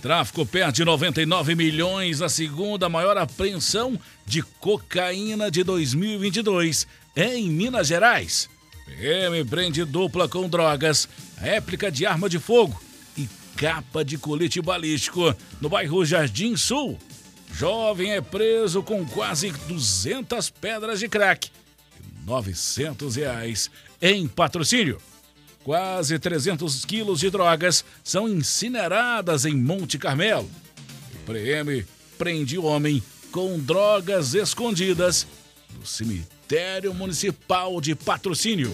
Tráfico perde 99 milhões, a segunda maior apreensão de cocaína de 2022 em Minas Gerais. PM prende dupla com drogas, réplica de arma de fogo e capa de colete balístico no bairro Jardim Sul. Jovem é preso com quase 200 pedras de crack e 900 reais em patrocínio. Quase 300 quilos de drogas são incineradas em Monte Carmelo. O PM prende homem com drogas escondidas no cemitério municipal de patrocínio.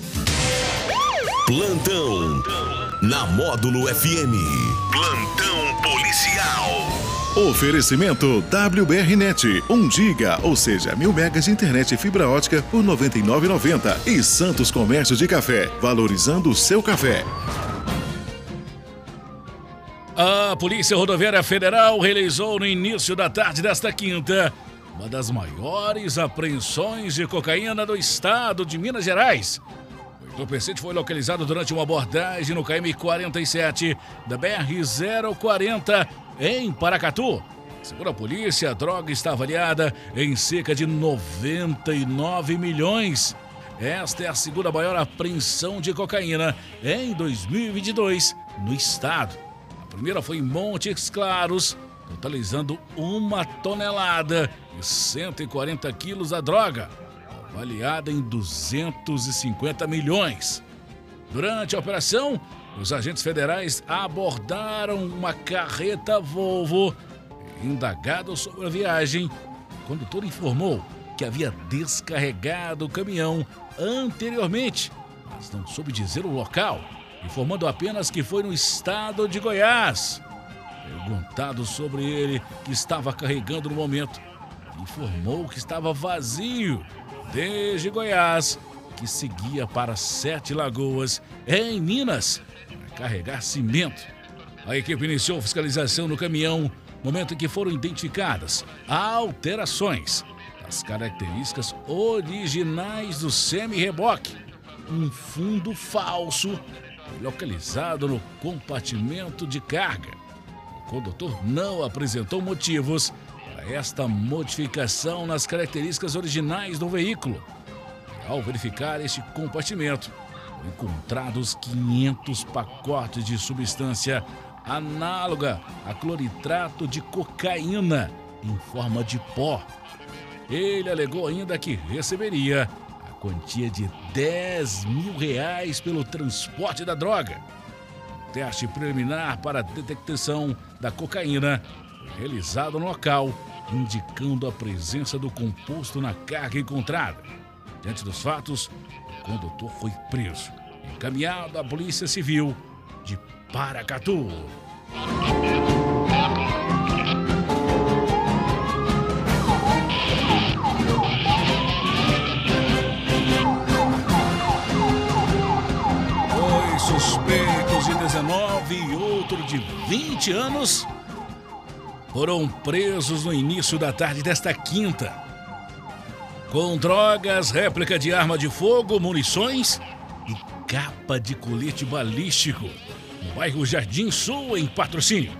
Plantão na Módulo FM. Plantão policial. Oferecimento WBRnet, 1 giga, ou seja, mil megas de internet e fibra ótica por R$ 99,90. E Santos Comércio de Café, valorizando o seu café. A Polícia Rodoviária Federal realizou no início da tarde desta quinta uma das maiores apreensões de cocaína do estado de Minas Gerais. O entorpecente foi localizado durante uma abordagem no KM-47 da BR-040 em Paracatu. Segundo a polícia, a droga está avaliada em cerca de 99 milhões. Esta é a segunda maior apreensão de cocaína em 2022 no estado. A primeira foi em Montes Claros, totalizando uma tonelada e 140 quilos da droga, avaliada em 250 milhões. Durante a operação, os agentes federais abordaram uma carreta Volvo. Indagado sobre a viagem, o condutor informou que havia descarregado o caminhão anteriormente, mas não soube dizer o local, informando apenas que foi no estado de Goiás. Perguntado sobre ele, que estava carregando no momento, informou que estava vazio desde Goiás, que seguia para Sete Lagoas, em Minas, para carregar cimento. A equipe iniciou fiscalização no caminhão, momento em que foram identificadas alterações das características originais do semi-reboque. Um fundo falso localizado no compartimento de carga. O condutor não apresentou motivos esta modificação nas características originais do veículo. E ao verificar este compartimento, foram encontrados 500 pacotes de substância análoga a cloritrato de cocaína em forma de pó. Ele alegou ainda que receberia a quantia de 10 mil reais pelo transporte da droga. Um teste preliminar para a detecção da cocaína foi realizado no local, indicando a presença do composto na carga encontrada. Diante dos fatos, o condutor foi preso, encaminhado à Polícia Civil de Paracatu. Dois suspeitos de 19 e outro de 20 anos foram presos no início da tarde desta quinta. Com drogas, réplica de arma de fogo, munições e capa de colete balístico, no bairro Jardim Sul, em patrocínio.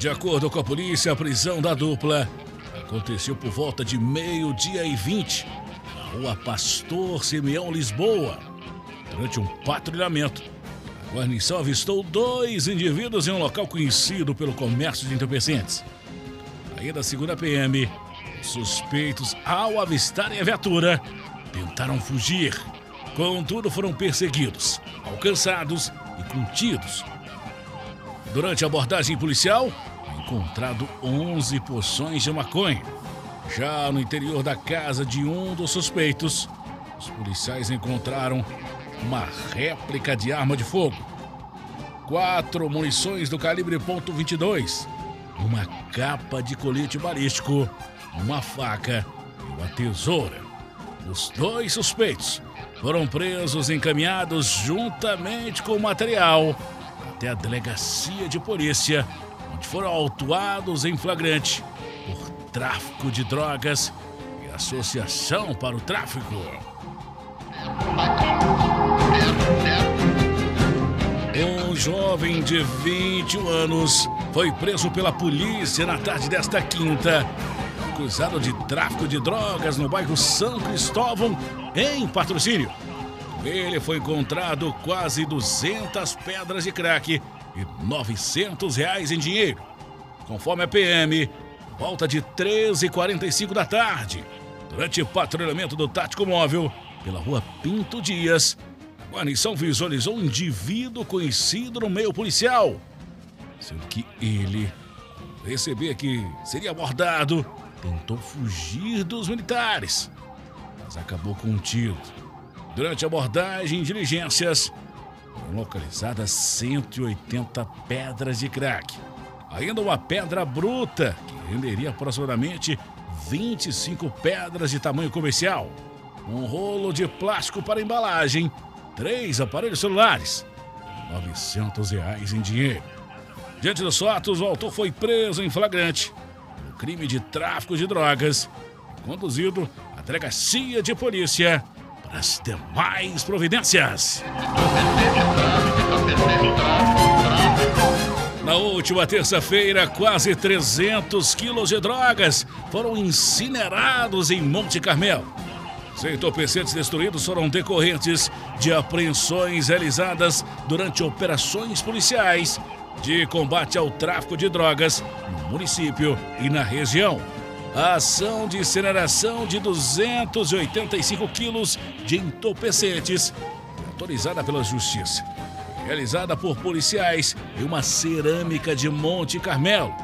De acordo com a polícia, a prisão da dupla aconteceu por volta de meio-dia e 20, na rua Pastor Simeão Lisboa. Durante um patrulhamento, a guarnição avistou dois indivíduos em um local conhecido pelo comércio de entorpecentes. Ainda segundo a PM, os suspeitos, ao avistarem a viatura, tentaram fugir. Contudo, foram perseguidos, alcançados e contidos. Durante a abordagem policial, encontrado 11 poções de maconha. Já no interior da casa de um dos suspeitos, os policiais encontraram uma réplica de arma de fogo, quatro munições do calibre .22, uma capa de colete balístico, uma faca e uma tesoura. Os dois suspeitos foram presos e encaminhados juntamente com o material até a delegacia de polícia, onde foram autuados em flagrante por tráfico de drogas e associação para o tráfico. Um jovem de 21 anos foi preso pela polícia na tarde desta quinta, acusado de tráfico de drogas no bairro São Cristóvão, em patrocínio. Ele foi encontrado quase 200 pedras de crack e 900 reais em dinheiro. Conforme a PM, volta de 13h45 da tarde, durante o patrulhamento do Tático Móvel pela rua Pinto Dias, guarnição visualizou um indivíduo conhecido no meio policial, sendo que ele, receber que seria abordado, tentou fugir dos militares, mas acabou contido. Durante a abordagem e diligências, foram localizadas 180 pedras de crack. Ainda uma pedra bruta, que renderia aproximadamente 25 pedras de tamanho comercial. Um rolo de plástico para embalagem, três aparelhos celulares, 900 reais em dinheiro. Diante dos fatos, o autor foi preso em flagrante pelo crime de tráfico de drogas, conduzido à delegacia de polícia para as demais providências. Na última terça-feira, quase 300 quilos de drogas foram incinerados em Monte Carmelo. Os entorpecentes destruídos foram decorrentes de apreensões realizadas durante operações policiais de combate ao tráfico de drogas no município e na região. A ação de incineração de 285 quilos de entorpecentes autorizada pela Justiça realizada por policiais em uma cerâmica de Monte Carmelo.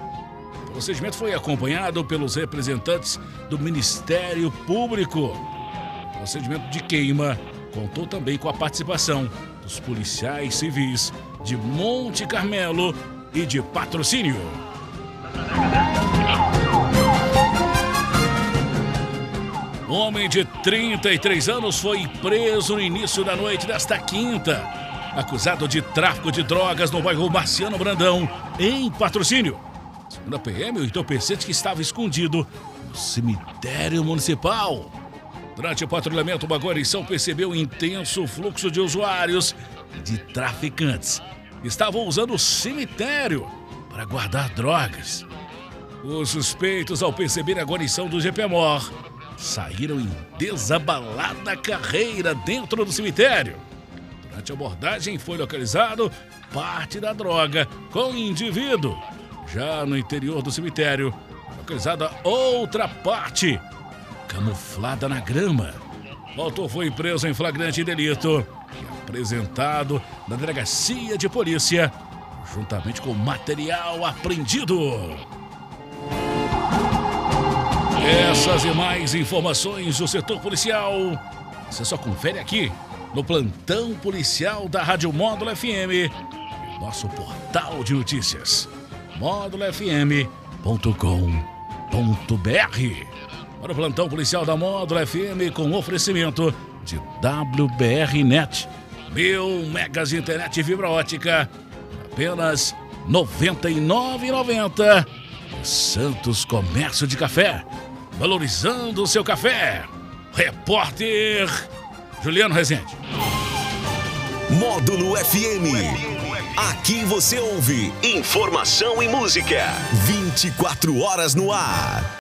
O procedimento foi acompanhado pelos representantes do Ministério Público. Procedimento de queima contou também com a participação dos policiais civis de Monte Carmelo e de patrocínio. Um homem de 33 anos foi preso no início da noite desta quinta acusado de tráfico de drogas no bairro Marciano Brandão, em patrocínio. Segundo a PM, o entorpecente que estava escondido no cemitério municipal. Durante o patrulhamento, uma guarnição percebeu um intenso fluxo de usuários e de traficantes. Estavam usando o cemitério para guardar drogas. Os suspeitos, ao perceber a guarnição do GPMOR, saíram em desabalada carreira dentro do cemitério. Durante a abordagem foi localizado parte da droga com o indivíduo. Já no interior do cemitério, localizada outra parte, camuflada na grama. O autor foi preso em flagrante delito e apresentado na delegacia de polícia, juntamente com material apreendido. Essas e mais informações do setor policial, você só confere aqui no plantão policial da Rádio Módulo FM nosso portal de notícias módulofm.com.br. Para o plantão policial da Módulo FM com oferecimento de WBRnet, mil megas de internet fibra ótica, apenas R$ 99,90. Santos Comércio de Café, valorizando o seu café. Repórter Juliano Rezende. Módulo FM. Aqui você ouve informação e música. 24 horas no ar.